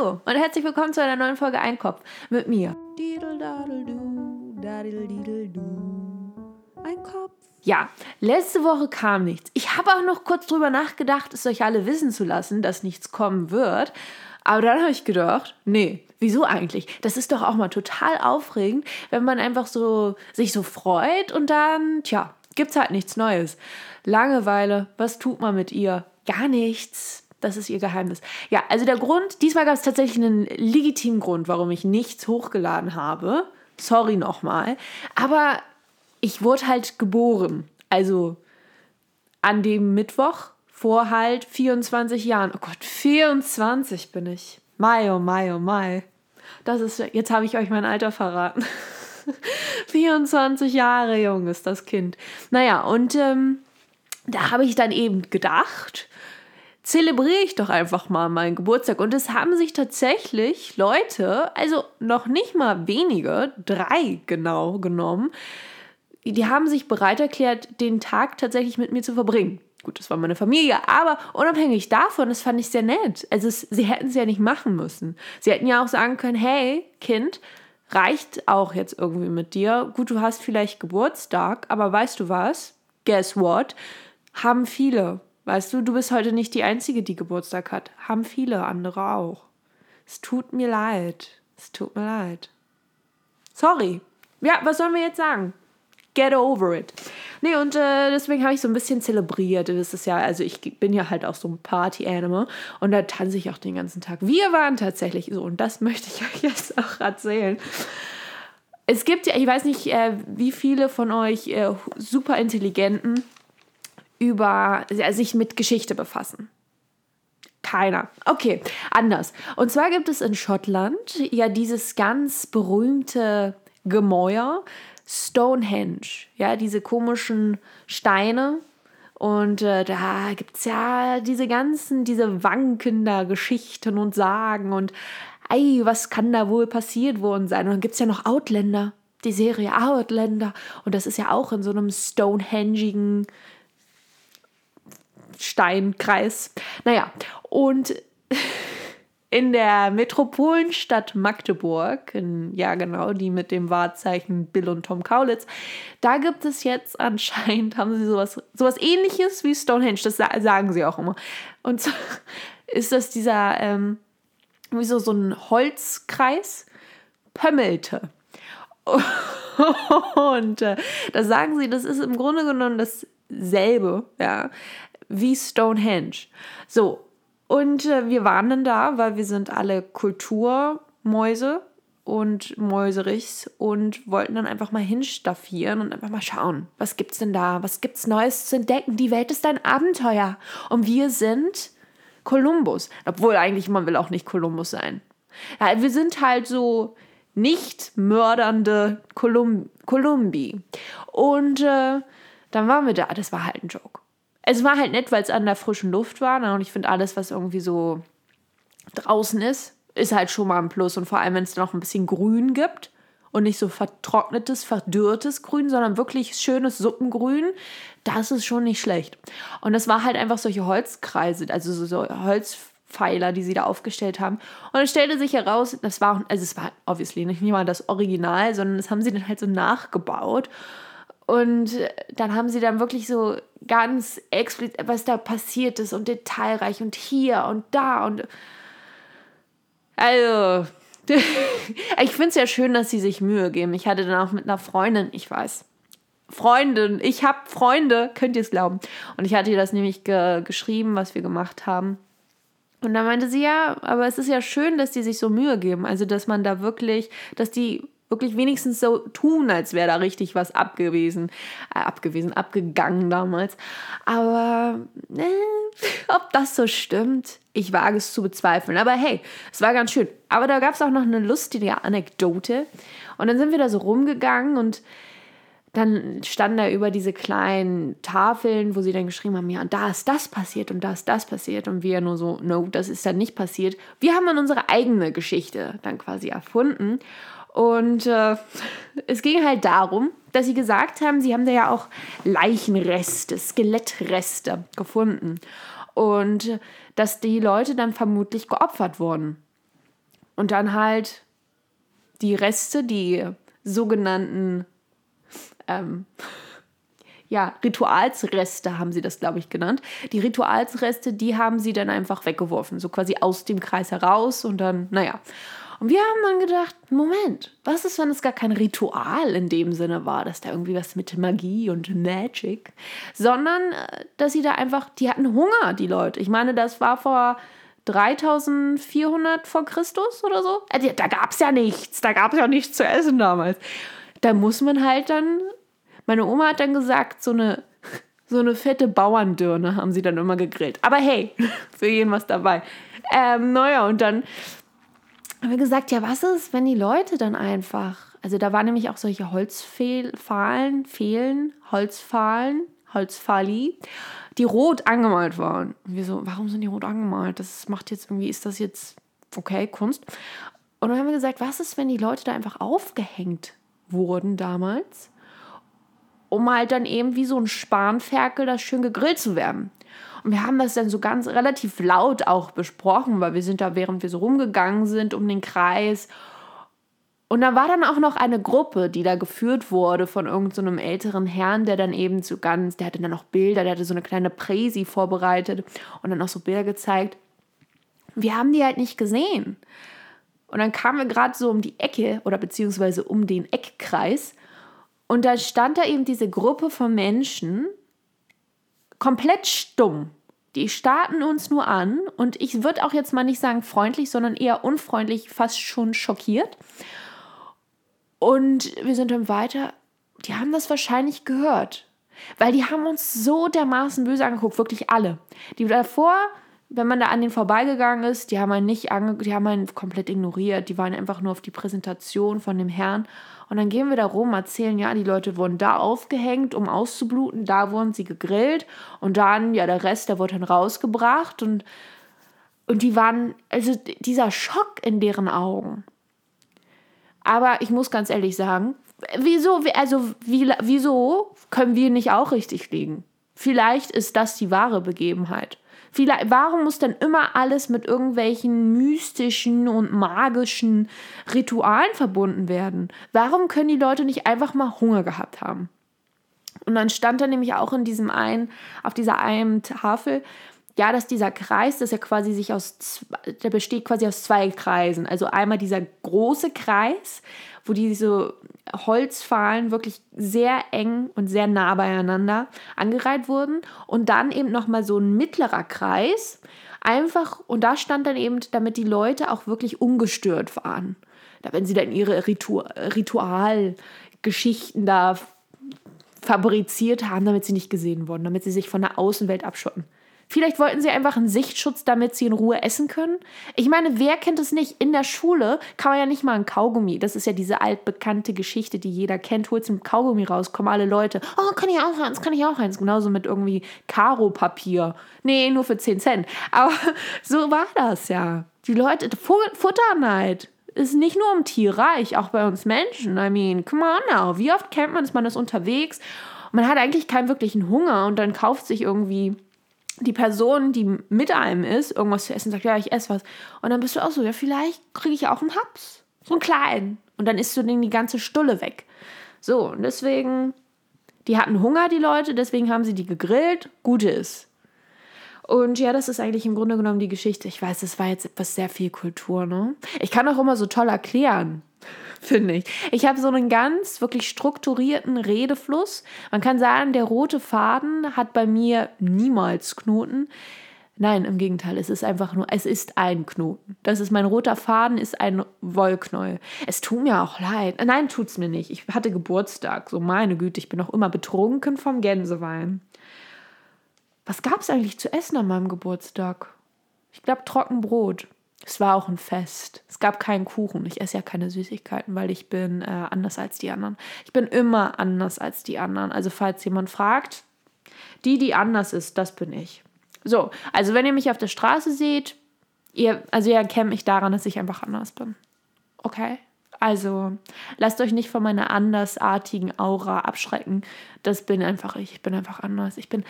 Hallo und herzlich willkommen zu einer neuen Folge Einkopf mit mir. Einkopf. Ja, letzte Woche kam nichts. Ich habe auch noch kurz drüber nachgedacht, es euch alle wissen zu lassen, dass nichts kommen wird. Aber dann habe ich gedacht, nee, wieso eigentlich? Das ist doch auch mal total aufregend, wenn man einfach so sich so freut und dann, tja, gibt's halt nichts Neues. Langeweile, was tut man mit ihr? Gar nichts. Das ist ihr Geheimnis. Ja, also der Grund, diesmal gab es tatsächlich einen legitimen Grund, warum ich nichts hochgeladen habe. Sorry nochmal. Aber ich wurde halt geboren. Also an dem Mittwoch vor halt 24 Jahren. Oh Gott, 24 bin ich. Mai, oh Mai, oh Mai. Das ist, jetzt habe ich euch mein Alter verraten. 24 Jahre jung ist das Kind. Naja, und ähm, da habe ich dann eben gedacht, zelebriere ich doch einfach mal meinen Geburtstag. Und es haben sich tatsächlich Leute, also noch nicht mal wenige, drei genau genommen, die haben sich bereit erklärt, den Tag tatsächlich mit mir zu verbringen. Gut, das war meine Familie, aber unabhängig davon, das fand ich sehr nett. Also es, sie hätten es ja nicht machen müssen. Sie hätten ja auch sagen können, hey, Kind, reicht auch jetzt irgendwie mit dir. Gut, du hast vielleicht Geburtstag, aber weißt du was? Guess what? Haben viele. Weißt du, du bist heute nicht die Einzige, die Geburtstag hat. Haben viele andere auch. Es tut mir leid. Es tut mir leid. Sorry. Ja, was sollen wir jetzt sagen? Get over it. Nee, und äh, deswegen habe ich so ein bisschen zelebriert. Das ist ja, also ich bin ja halt auch so ein Party-Animal und da tanze ich auch den ganzen Tag. Wir waren tatsächlich so und das möchte ich euch jetzt auch erzählen. Es gibt ja, ich weiß nicht, äh, wie viele von euch äh, super intelligenten über äh, sich mit Geschichte befassen. Keiner. Okay, anders. Und zwar gibt es in Schottland ja dieses ganz berühmte Gemäuer Stonehenge. Ja, diese komischen Steine. Und äh, da gibt es ja diese ganzen, diese wankender Geschichten und Sagen und ey, was kann da wohl passiert worden sein? Und dann gibt es ja noch Outlander, die Serie Outlander. Und das ist ja auch in so einem Stonehengigen Steinkreis. Naja, und in der Metropolenstadt Magdeburg, in, ja genau, die mit dem Wahrzeichen Bill und Tom Kaulitz, da gibt es jetzt anscheinend, haben sie sowas, sowas ähnliches wie Stonehenge, das sagen sie auch immer. Und so ist das dieser, ähm, wie so, so ein Holzkreis, Pömmelte. Und äh, da sagen sie, das ist im Grunde genommen dasselbe, ja wie Stonehenge. So, und äh, wir waren dann da, weil wir sind alle Kulturmäuse und Mäuserichs und wollten dann einfach mal hinstaffieren und einfach mal schauen, was gibt's denn da, was gibt's Neues zu entdecken. Die Welt ist ein Abenteuer und wir sind Kolumbus, obwohl eigentlich man will auch nicht Kolumbus sein. Ja, wir sind halt so nicht mördernde Kolum Kolumbi und äh, dann waren wir da. Das war halt ein Joke es war halt nett, weil es an der frischen Luft war. Ne? Und ich finde, alles, was irgendwie so draußen ist, ist halt schon mal ein Plus. Und vor allem, wenn es noch ein bisschen Grün gibt und nicht so vertrocknetes, verdürrtes Grün, sondern wirklich schönes Suppengrün, das ist schon nicht schlecht. Und es war halt einfach solche Holzkreise, also so, so Holzpfeiler, die sie da aufgestellt haben. Und es stellte sich heraus, das war, also es war obviously nicht mal das Original, sondern das haben sie dann halt so nachgebaut. Und dann haben sie dann wirklich so ganz explizit, was da passiert ist und detailreich und hier und da und also ich finde es ja schön, dass sie sich Mühe geben. Ich hatte dann auch mit einer Freundin, ich weiß, Freundin, ich habe Freunde, könnt ihr es glauben. Und ich hatte ihr das nämlich ge geschrieben, was wir gemacht haben. Und dann meinte sie ja, aber es ist ja schön, dass die sich so Mühe geben. Also, dass man da wirklich, dass die wirklich wenigstens so tun, als wäre da richtig was abgewesen, äh, abgewesen, abgegangen damals. Aber äh, ob das so stimmt, ich wage es zu bezweifeln. Aber hey, es war ganz schön. Aber da gab es auch noch eine lustige Anekdote. Und dann sind wir da so rumgegangen und dann standen da über diese kleinen Tafeln, wo sie dann geschrieben haben, ja, und da ist das passiert und da ist das passiert. Und wir nur so, no, das ist dann nicht passiert. Wir haben dann unsere eigene Geschichte dann quasi erfunden. Und äh, es ging halt darum, dass sie gesagt haben, sie haben da ja auch Leichenreste, Skelettreste gefunden. Und dass die Leute dann vermutlich geopfert wurden. Und dann halt die Reste, die sogenannten ähm, ja, Ritualsreste haben sie das, glaube ich, genannt. Die Ritualsreste, die haben sie dann einfach weggeworfen, so quasi aus dem Kreis heraus und dann, naja. Und wir haben dann gedacht, Moment, was ist, wenn es gar kein Ritual in dem Sinne war, dass da irgendwie was mit Magie und Magic, sondern äh, dass sie da einfach, die hatten Hunger, die Leute. Ich meine, das war vor 3400 vor Christus oder so. Äh, da gab es ja nichts, da gab es ja nichts zu essen damals. Da muss man halt dann, meine Oma hat dann gesagt, so eine so eine fette Bauerndirne haben sie dann immer gegrillt. Aber hey, für jeden was dabei. Ähm, naja, und dann haben wir gesagt, ja, was ist, wenn die Leute dann einfach, also da waren nämlich auch solche Holzfahlen, Fehlen, Holzfahlen, Holzfali, die rot angemalt waren. Und wir so, warum sind die rot angemalt? Das macht jetzt irgendwie, ist das jetzt okay, Kunst? Und dann haben wir gesagt, was ist, wenn die Leute da einfach aufgehängt wurden damals, um halt dann eben wie so ein Spanferkel das schön gegrillt zu werden. Und wir haben das dann so ganz relativ laut auch besprochen, weil wir sind da, während wir so rumgegangen sind, um den Kreis. Und da war dann auch noch eine Gruppe, die da geführt wurde von irgendeinem so älteren Herrn, der dann eben so ganz, der hatte dann noch Bilder, der hatte so eine kleine Präsi vorbereitet und dann auch so Bilder gezeigt. Wir haben die halt nicht gesehen. Und dann kamen wir gerade so um die Ecke oder beziehungsweise um den Eckkreis und da stand da eben diese Gruppe von Menschen komplett stumm. Die starten uns nur an und ich würde auch jetzt mal nicht sagen freundlich, sondern eher unfreundlich, fast schon schockiert. Und wir sind dann weiter. Die haben das wahrscheinlich gehört, weil die haben uns so dermaßen böse angeguckt, wirklich alle. Die davor wenn man da an den vorbeigegangen ist, die haben einen nicht ange die haben einen komplett ignoriert, die waren einfach nur auf die Präsentation von dem Herrn. Und dann gehen wir da rum, erzählen, ja, die Leute wurden da aufgehängt, um auszubluten, da wurden sie gegrillt und dann, ja, der Rest, der wurde dann rausgebracht und, und die waren, also dieser Schock in deren Augen. Aber ich muss ganz ehrlich sagen, wieso, also wie, wieso können wir nicht auch richtig liegen? Vielleicht ist das die wahre Begebenheit. Vielleicht, warum muss denn immer alles mit irgendwelchen mystischen und magischen Ritualen verbunden werden? Warum können die Leute nicht einfach mal Hunger gehabt haben? Und dann stand da nämlich auch in diesem einen, auf dieser einen Tafel, ja, dass dieser Kreis, dass er quasi sich aus, der besteht quasi aus zwei Kreisen. Also einmal dieser große Kreis, wo diese Holzfahlen wirklich sehr eng und sehr nah beieinander angereiht wurden. Und dann eben nochmal so ein mittlerer Kreis. Einfach, und da stand dann eben, damit die Leute auch wirklich ungestört waren. Da, wenn sie dann ihre Ritu Ritualgeschichten da fabriziert haben, damit sie nicht gesehen wurden, damit sie sich von der Außenwelt abschotten. Vielleicht wollten sie einfach einen Sichtschutz, damit sie in Ruhe essen können. Ich meine, wer kennt es nicht? In der Schule kann man ja nicht mal ein Kaugummi. Das ist ja diese altbekannte Geschichte, die jeder kennt. Holst ein Kaugummi raus, kommen alle Leute. Oh, kann ich auch eins, kann ich auch eins. Genauso mit irgendwie Karo-Papier. Nee, nur für 10 Cent. Aber so war das ja. Die Leute, Futterneid ist nicht nur im Tierreich, auch bei uns Menschen. I mean, come on now. Wie oft kennt man es, man ist unterwegs man hat eigentlich keinen wirklichen Hunger und dann kauft sich irgendwie die Person, die mit einem ist, irgendwas zu essen, sagt, ja, ich esse was. Und dann bist du auch so, ja, vielleicht kriege ich auch einen Haps. So einen kleinen. Und dann isst du den die ganze Stulle weg. So, und deswegen, die hatten Hunger, die Leute, deswegen haben sie die gegrillt. Gute ist. Und ja, das ist eigentlich im Grunde genommen die Geschichte. Ich weiß, das war jetzt etwas sehr viel Kultur, ne? Ich kann auch immer so toll erklären. finde ich. Ich habe so einen ganz wirklich strukturierten Redefluss. Man kann sagen, der rote Faden hat bei mir niemals Knoten. Nein, im Gegenteil, es ist einfach nur, es ist ein Knoten. Das ist mein roter Faden, ist ein Wollknäuel. Es tut mir auch leid. Nein, tut es mir nicht. Ich hatte Geburtstag. So, meine Güte, ich bin auch immer betrunken vom Gänsewein. Was gab es eigentlich zu essen an meinem Geburtstag? Ich glaube, Trockenbrot. Es war auch ein Fest. Es gab keinen Kuchen. Ich esse ja keine Süßigkeiten, weil ich bin äh, anders als die anderen. Ich bin immer anders als die anderen. Also falls jemand fragt, die, die anders ist, das bin ich. So, also wenn ihr mich auf der Straße seht, ihr, also ihr erkennt mich daran, dass ich einfach anders bin. Okay? Also lasst euch nicht von meiner andersartigen Aura abschrecken. Das bin einfach ich. Ich bin einfach anders. Ich bin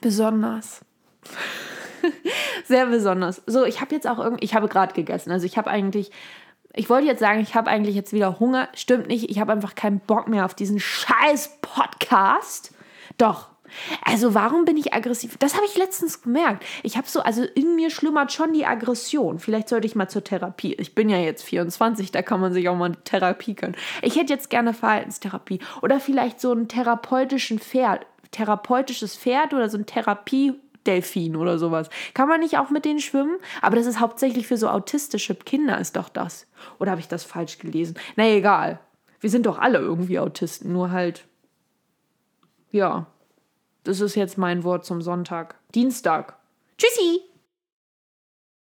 besonders. Sehr besonders. So, ich habe jetzt auch irgendwie, ich habe gerade gegessen. Also ich habe eigentlich, ich wollte jetzt sagen, ich habe eigentlich jetzt wieder Hunger. Stimmt nicht. Ich habe einfach keinen Bock mehr auf diesen scheiß Podcast. Doch, also warum bin ich aggressiv? Das habe ich letztens gemerkt. Ich habe so, also in mir schlummert schon die Aggression. Vielleicht sollte ich mal zur Therapie. Ich bin ja jetzt 24, da kann man sich auch mal Therapie können. Ich hätte jetzt gerne Verhaltenstherapie oder vielleicht so einen therapeutischen Pferd, therapeutisches Pferd oder so ein Therapie Delfin oder sowas. Kann man nicht auch mit denen schwimmen? Aber das ist hauptsächlich für so autistische Kinder, ist doch das. Oder habe ich das falsch gelesen? Na egal. Wir sind doch alle irgendwie Autisten, nur halt. Ja. Das ist jetzt mein Wort zum Sonntag. Dienstag. Tschüssi!